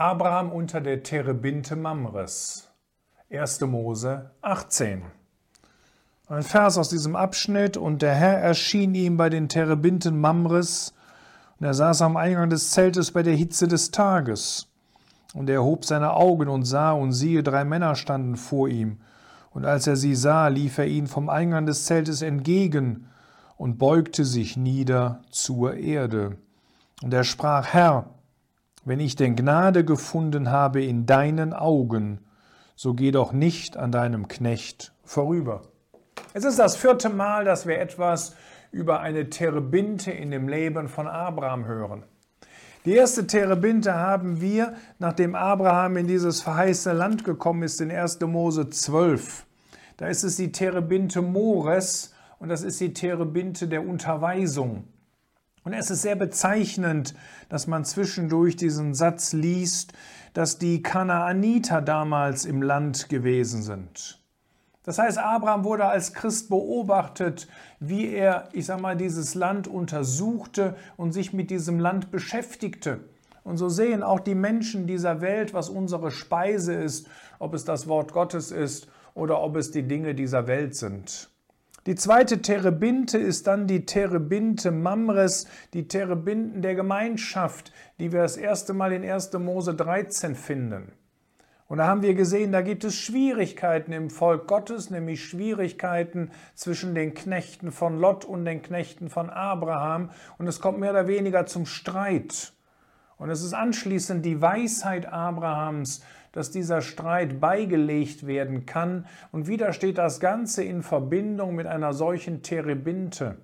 Abraham unter der Terebinte Mamres. 1. Mose 18. Ein Vers aus diesem Abschnitt. Und der Herr erschien ihm bei den Terebinten Mamres, und er saß am Eingang des Zeltes bei der Hitze des Tages. Und er erhob seine Augen und sah, und siehe, drei Männer standen vor ihm. Und als er sie sah, lief er ihnen vom Eingang des Zeltes entgegen und beugte sich nieder zur Erde. Und er sprach, Herr, wenn ich denn Gnade gefunden habe in deinen Augen, so geh doch nicht an deinem Knecht vorüber. Es ist das vierte Mal, dass wir etwas über eine Terebinte in dem Leben von Abraham hören. Die erste Terebinte haben wir, nachdem Abraham in dieses verheißene Land gekommen ist, in 1. Mose 12. Da ist es die Terebinte Mores und das ist die Terebinte der Unterweisung. Und es ist sehr bezeichnend, dass man zwischendurch diesen Satz liest, dass die Kanaaniter damals im Land gewesen sind. Das heißt, Abraham wurde als Christ beobachtet, wie er, ich sag mal, dieses Land untersuchte und sich mit diesem Land beschäftigte. Und so sehen auch die Menschen dieser Welt, was unsere Speise ist, ob es das Wort Gottes ist oder ob es die Dinge dieser Welt sind. Die zweite Terebinte ist dann die Terebinte Mamres, die Terebinten der Gemeinschaft, die wir das erste Mal in 1. Mose 13 finden. Und da haben wir gesehen, da gibt es Schwierigkeiten im Volk Gottes, nämlich Schwierigkeiten zwischen den Knechten von Lot und den Knechten von Abraham. Und es kommt mehr oder weniger zum Streit. Und es ist anschließend die Weisheit Abrahams, dass dieser Streit beigelegt werden kann. Und wieder steht das Ganze in Verbindung mit einer solchen Terebinte.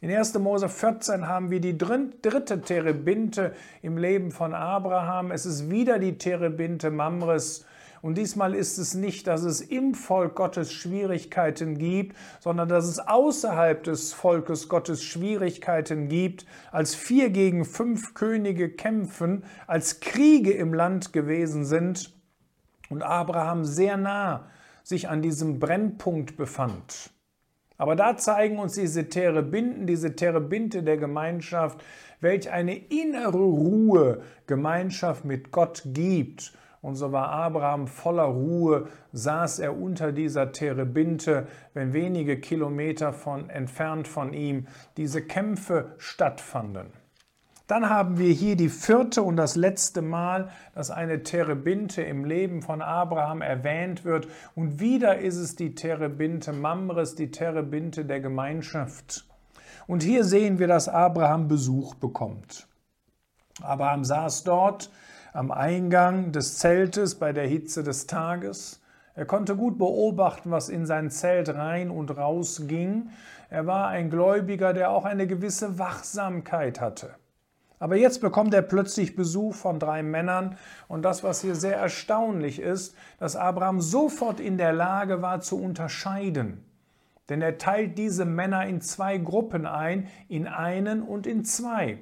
In 1. Mose 14 haben wir die dritte Terebinte im Leben von Abraham. Es ist wieder die Terebinte Mamres. Und diesmal ist es nicht, dass es im Volk Gottes Schwierigkeiten gibt, sondern dass es außerhalb des Volkes Gottes Schwierigkeiten gibt, als vier gegen fünf Könige kämpfen, als Kriege im Land gewesen sind und Abraham sehr nah sich an diesem Brennpunkt befand. Aber da zeigen uns diese Terebinden, diese Terebinte der Gemeinschaft, welch eine innere Ruhe Gemeinschaft mit Gott gibt. Und so war Abraham voller Ruhe, saß er unter dieser Terebinte, wenn wenige Kilometer von, entfernt von ihm diese Kämpfe stattfanden. Dann haben wir hier die vierte und das letzte Mal, dass eine Terebinte im Leben von Abraham erwähnt wird. Und wieder ist es die Terebinte Mamres, die Terebinte der Gemeinschaft. Und hier sehen wir, dass Abraham Besuch bekommt. Abraham saß dort am Eingang des Zeltes bei der Hitze des Tages. Er konnte gut beobachten, was in sein Zelt rein und raus ging. Er war ein Gläubiger, der auch eine gewisse Wachsamkeit hatte. Aber jetzt bekommt er plötzlich Besuch von drei Männern und das, was hier sehr erstaunlich ist, dass Abraham sofort in der Lage war zu unterscheiden. Denn er teilt diese Männer in zwei Gruppen ein, in einen und in zwei.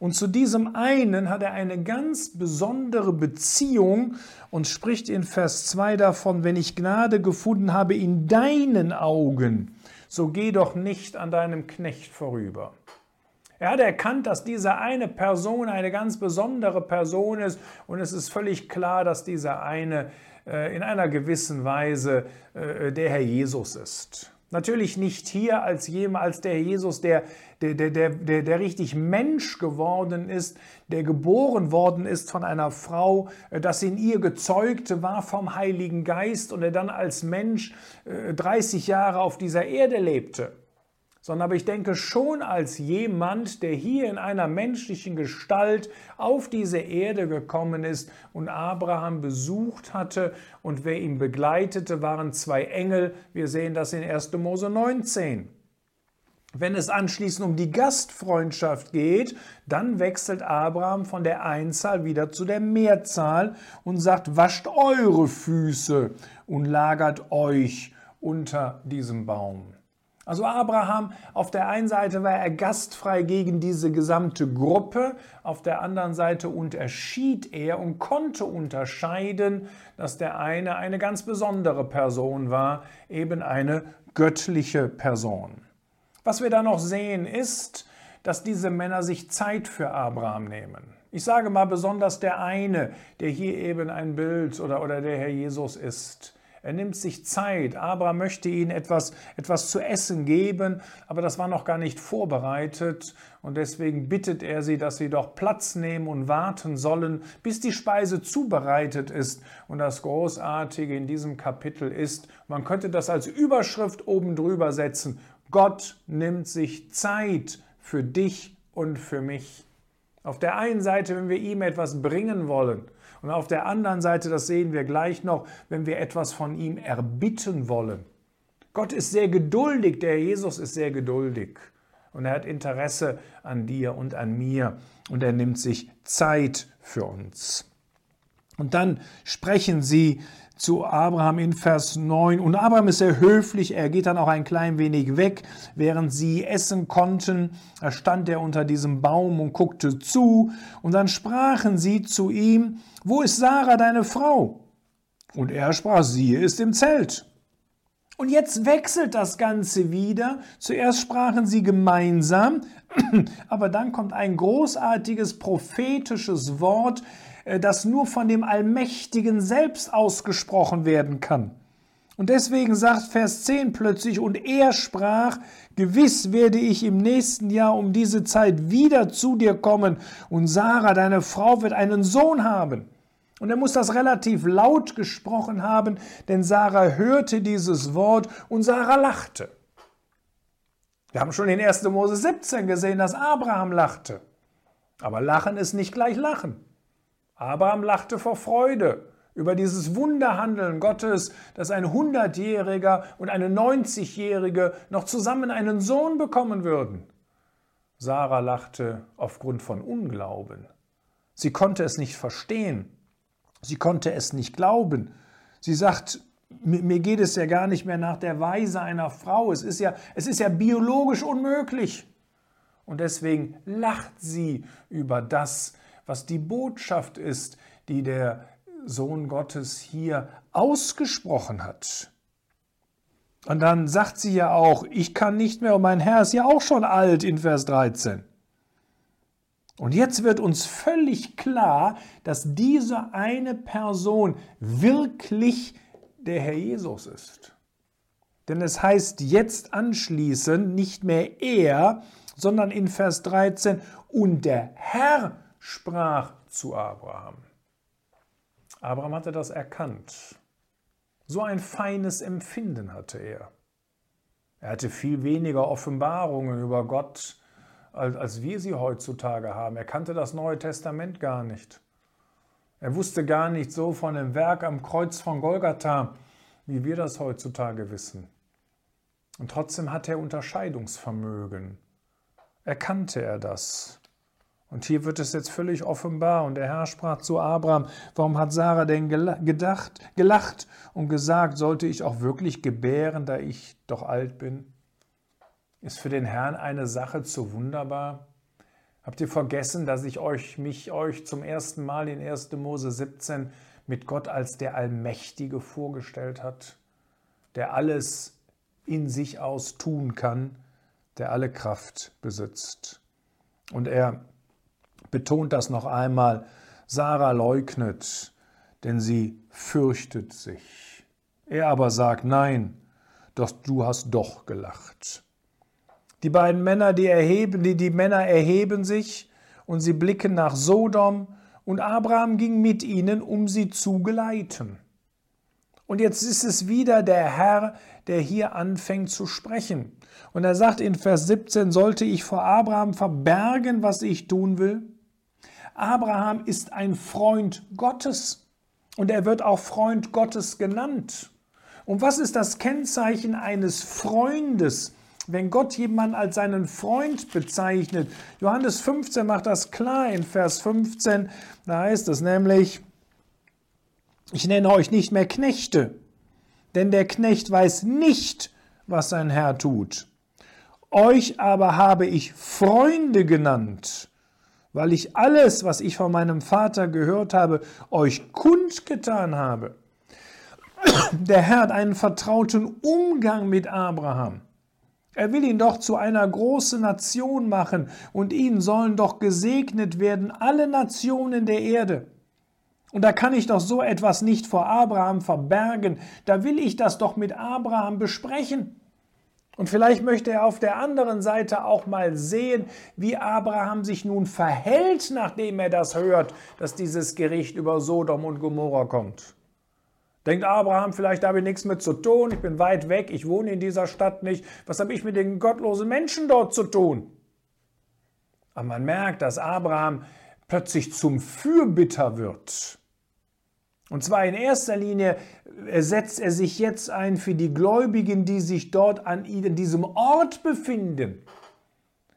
Und zu diesem einen hat er eine ganz besondere Beziehung und spricht in Vers 2 davon, wenn ich Gnade gefunden habe in deinen Augen, so geh doch nicht an deinem Knecht vorüber. Er hat erkannt, dass diese eine Person eine ganz besondere Person ist und es ist völlig klar, dass dieser eine äh, in einer gewissen Weise äh, der Herr Jesus ist. Natürlich nicht hier als jemand, als der Jesus, der, der, der, der, der richtig Mensch geworden ist, der geboren worden ist von einer Frau, äh, das in ihr gezeugte war vom Heiligen Geist und er dann als Mensch 30 Jahre auf dieser Erde lebte sondern aber ich denke schon als jemand, der hier in einer menschlichen Gestalt auf diese Erde gekommen ist und Abraham besucht hatte und wer ihn begleitete, waren zwei Engel. Wir sehen das in 1. Mose 19. Wenn es anschließend um die Gastfreundschaft geht, dann wechselt Abraham von der Einzahl wieder zu der Mehrzahl und sagt, wascht eure Füße und lagert euch unter diesem Baum. Also Abraham, auf der einen Seite war er gastfrei gegen diese gesamte Gruppe, auf der anderen Seite unterschied er und konnte unterscheiden, dass der eine eine ganz besondere Person war, eben eine göttliche Person. Was wir da noch sehen ist, dass diese Männer sich Zeit für Abraham nehmen. Ich sage mal besonders der eine, der hier eben ein Bild oder, oder der Herr Jesus ist. Er nimmt sich Zeit. Abraham möchte ihnen etwas, etwas zu essen geben, aber das war noch gar nicht vorbereitet. Und deswegen bittet er sie, dass sie doch Platz nehmen und warten sollen, bis die Speise zubereitet ist. Und das Großartige in diesem Kapitel ist, man könnte das als Überschrift oben drüber setzen, Gott nimmt sich Zeit für dich und für mich. Auf der einen Seite, wenn wir ihm etwas bringen wollen, und auf der anderen Seite, das sehen wir gleich noch, wenn wir etwas von ihm erbitten wollen. Gott ist sehr geduldig, der Jesus ist sehr geduldig. Und er hat Interesse an dir und an mir. Und er nimmt sich Zeit für uns. Und dann sprechen sie zu Abraham in Vers 9. Und Abraham ist sehr höflich, er geht dann auch ein klein wenig weg, während sie essen konnten. Stand er unter diesem Baum und guckte zu. Und dann sprachen sie zu ihm, wo ist Sarah, deine Frau? Und er sprach, sie ist im Zelt. Und jetzt wechselt das Ganze wieder. Zuerst sprachen sie gemeinsam, aber dann kommt ein großartiges prophetisches Wort, das nur von dem Allmächtigen selbst ausgesprochen werden kann. Und deswegen sagt Vers 10 plötzlich, und er sprach, gewiss werde ich im nächsten Jahr um diese Zeit wieder zu dir kommen, und Sarah, deine Frau, wird einen Sohn haben. Und er muss das relativ laut gesprochen haben, denn Sarah hörte dieses Wort und Sarah lachte. Wir haben schon in 1. Mose 17 gesehen, dass Abraham lachte. Aber Lachen ist nicht gleich Lachen. Abraham lachte vor Freude über dieses Wunderhandeln Gottes, dass ein Hundertjähriger und eine 90-Jährige noch zusammen einen Sohn bekommen würden. Sarah lachte aufgrund von Unglauben. Sie konnte es nicht verstehen. Sie konnte es nicht glauben. Sie sagt, mir geht es ja gar nicht mehr nach der Weise einer Frau. Es ist ja, es ist ja biologisch unmöglich. Und deswegen lacht sie über das, was die Botschaft ist, die der Sohn Gottes hier ausgesprochen hat. Und dann sagt sie ja auch, ich kann nicht mehr und mein Herr ist ja auch schon alt in Vers 13. Und jetzt wird uns völlig klar, dass diese eine Person wirklich der Herr Jesus ist. Denn es heißt jetzt anschließend nicht mehr er, sondern in Vers 13, und der Herr sprach zu Abraham. Abraham hatte das erkannt. So ein feines Empfinden hatte er. Er hatte viel weniger Offenbarungen über Gott, als wir sie heutzutage haben. Er kannte das Neue Testament gar nicht. Er wusste gar nicht so von dem Werk am Kreuz von Golgatha, wie wir das heutzutage wissen. Und trotzdem hatte er Unterscheidungsvermögen. Erkannte er das. Und hier wird es jetzt völlig offenbar. Und der Herr sprach zu Abraham, warum hat Sarah denn gedacht, gelacht und gesagt, sollte ich auch wirklich gebären, da ich doch alt bin? Ist für den Herrn eine Sache zu wunderbar? Habt ihr vergessen, dass ich euch, mich euch zum ersten Mal in 1. Mose 17 mit Gott als der Allmächtige vorgestellt hat, der alles in sich aus tun kann, der alle Kraft besitzt? Und er betont das noch einmal, Sarah leugnet, denn sie fürchtet sich. Er aber sagt, nein, doch du hast doch gelacht. Die beiden Männer, die erheben, die, die Männer erheben sich und sie blicken nach Sodom und Abraham ging mit ihnen, um sie zu geleiten. Und jetzt ist es wieder der Herr, der hier anfängt zu sprechen. Und er sagt in Vers 17, sollte ich vor Abraham verbergen, was ich tun will? Abraham ist ein Freund Gottes und er wird auch Freund Gottes genannt. Und was ist das Kennzeichen eines Freundes? Wenn Gott jemanden als seinen Freund bezeichnet, Johannes 15 macht das klar in Vers 15, da heißt es nämlich, ich nenne euch nicht mehr Knechte, denn der Knecht weiß nicht, was sein Herr tut. Euch aber habe ich Freunde genannt, weil ich alles, was ich von meinem Vater gehört habe, euch kundgetan habe. Der Herr hat einen vertrauten Umgang mit Abraham. Er will ihn doch zu einer großen Nation machen, und ihnen sollen doch gesegnet werden alle Nationen der Erde. Und da kann ich doch so etwas nicht vor Abraham verbergen, da will ich das doch mit Abraham besprechen. Und vielleicht möchte er auf der anderen Seite auch mal sehen, wie Abraham sich nun verhält, nachdem er das hört, dass dieses Gericht über Sodom und Gomorra kommt. Denkt Abraham, vielleicht habe ich nichts mit zu tun, ich bin weit weg, ich wohne in dieser Stadt nicht, was habe ich mit den gottlosen Menschen dort zu tun? Aber man merkt, dass Abraham plötzlich zum Fürbitter wird. Und zwar in erster Linie setzt er sich jetzt ein für die Gläubigen, die sich dort an diesem Ort befinden.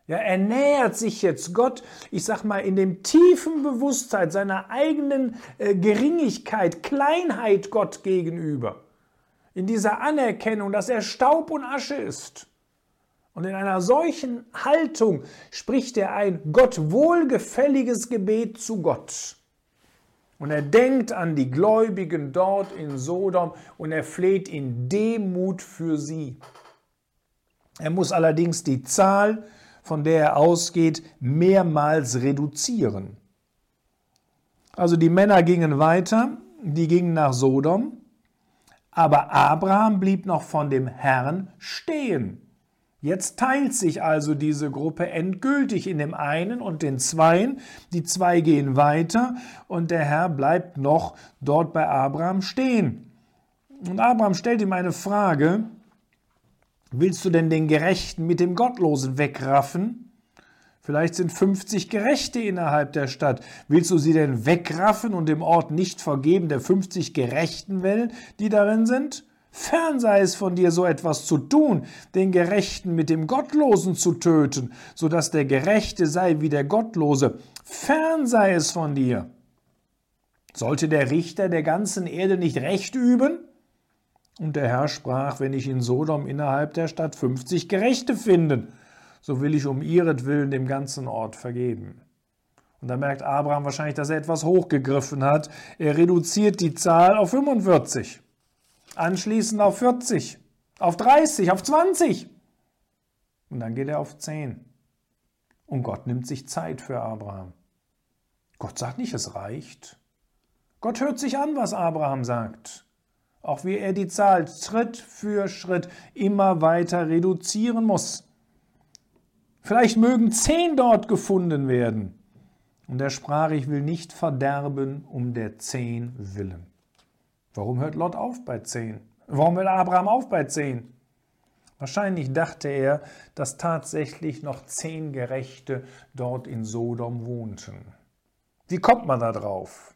Ja, er nähert sich jetzt Gott, ich sag mal, in dem tiefen Bewusstsein seiner eigenen äh, Geringigkeit, Kleinheit Gott gegenüber. In dieser Anerkennung, dass er Staub und Asche ist. Und in einer solchen Haltung spricht er ein Gott wohlgefälliges Gebet zu Gott. Und er denkt an die Gläubigen dort in Sodom und er fleht in Demut für sie. Er muss allerdings die Zahl, von der er ausgeht, mehrmals reduzieren. Also die Männer gingen weiter, die gingen nach Sodom, aber Abraham blieb noch von dem Herrn stehen. Jetzt teilt sich also diese Gruppe endgültig in dem einen und den Zweien. Die zwei gehen weiter und der Herr bleibt noch dort bei Abraham stehen. Und Abraham stellt ihm eine Frage, willst du denn den Gerechten mit dem Gottlosen wegraffen? Vielleicht sind 50 Gerechte innerhalb der Stadt. Willst du sie denn wegraffen und dem Ort nicht vergeben der 50 Gerechten die darin sind? Fern sei es von dir, so etwas zu tun, den Gerechten mit dem Gottlosen zu töten, so dass der Gerechte sei wie der Gottlose. Fern sei es von dir. Sollte der Richter der ganzen Erde nicht Recht üben? Und der Herr sprach, wenn ich in Sodom innerhalb der Stadt 50 Gerechte finden, so will ich um ihretwillen dem ganzen Ort vergeben. Und da merkt Abraham wahrscheinlich, dass er etwas hochgegriffen hat. Er reduziert die Zahl auf 45 anschließend auf 40, auf 30, auf 20. Und dann geht er auf 10. Und Gott nimmt sich Zeit für Abraham. Gott sagt nicht, es reicht. Gott hört sich an, was Abraham sagt. Auch wie er die Zahl Schritt für Schritt immer weiter reduzieren muss. Vielleicht mögen zehn dort gefunden werden. Und er sprach, ich will nicht verderben um der zehn willen. Warum hört Lot auf bei 10? Warum hört Abraham auf bei 10? Wahrscheinlich dachte er, dass tatsächlich noch zehn Gerechte dort in Sodom wohnten. Wie kommt man da drauf?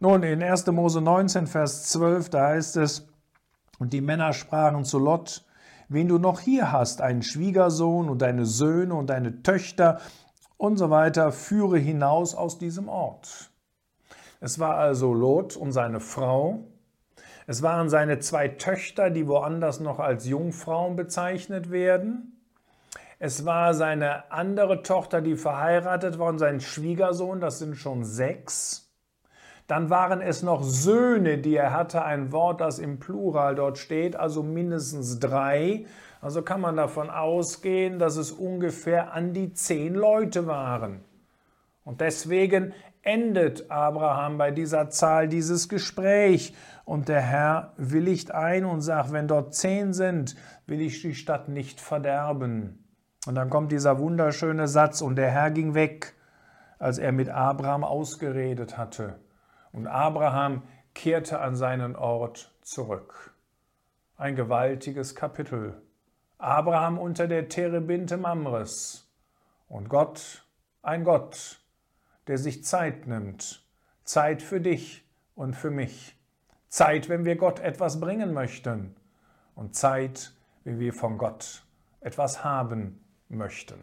Nun, in 1. Mose 19, Vers 12, da heißt es, und die Männer sprachen zu Lot, wen du noch hier hast, einen Schwiegersohn und deine Söhne und deine Töchter und so weiter, führe hinaus aus diesem Ort. Es war also Lot und seine Frau, es waren seine zwei Töchter, die woanders noch als Jungfrauen bezeichnet werden. Es war seine andere Tochter, die verheiratet war, und sein Schwiegersohn, das sind schon sechs. Dann waren es noch Söhne, die er hatte, ein Wort, das im Plural dort steht, also mindestens drei. Also kann man davon ausgehen, dass es ungefähr an die zehn Leute waren. Und deswegen endet Abraham bei dieser Zahl dieses Gespräch. Und der Herr willigt ein und sagt, wenn dort zehn sind, will ich die Stadt nicht verderben. Und dann kommt dieser wunderschöne Satz, und der Herr ging weg, als er mit Abraham ausgeredet hatte. Und Abraham kehrte an seinen Ort zurück. Ein gewaltiges Kapitel. Abraham unter der Terebinte Mamres. Und Gott, ein Gott, der sich Zeit nimmt. Zeit für dich und für mich. Zeit, wenn wir Gott etwas bringen möchten und Zeit, wenn wir von Gott etwas haben möchten.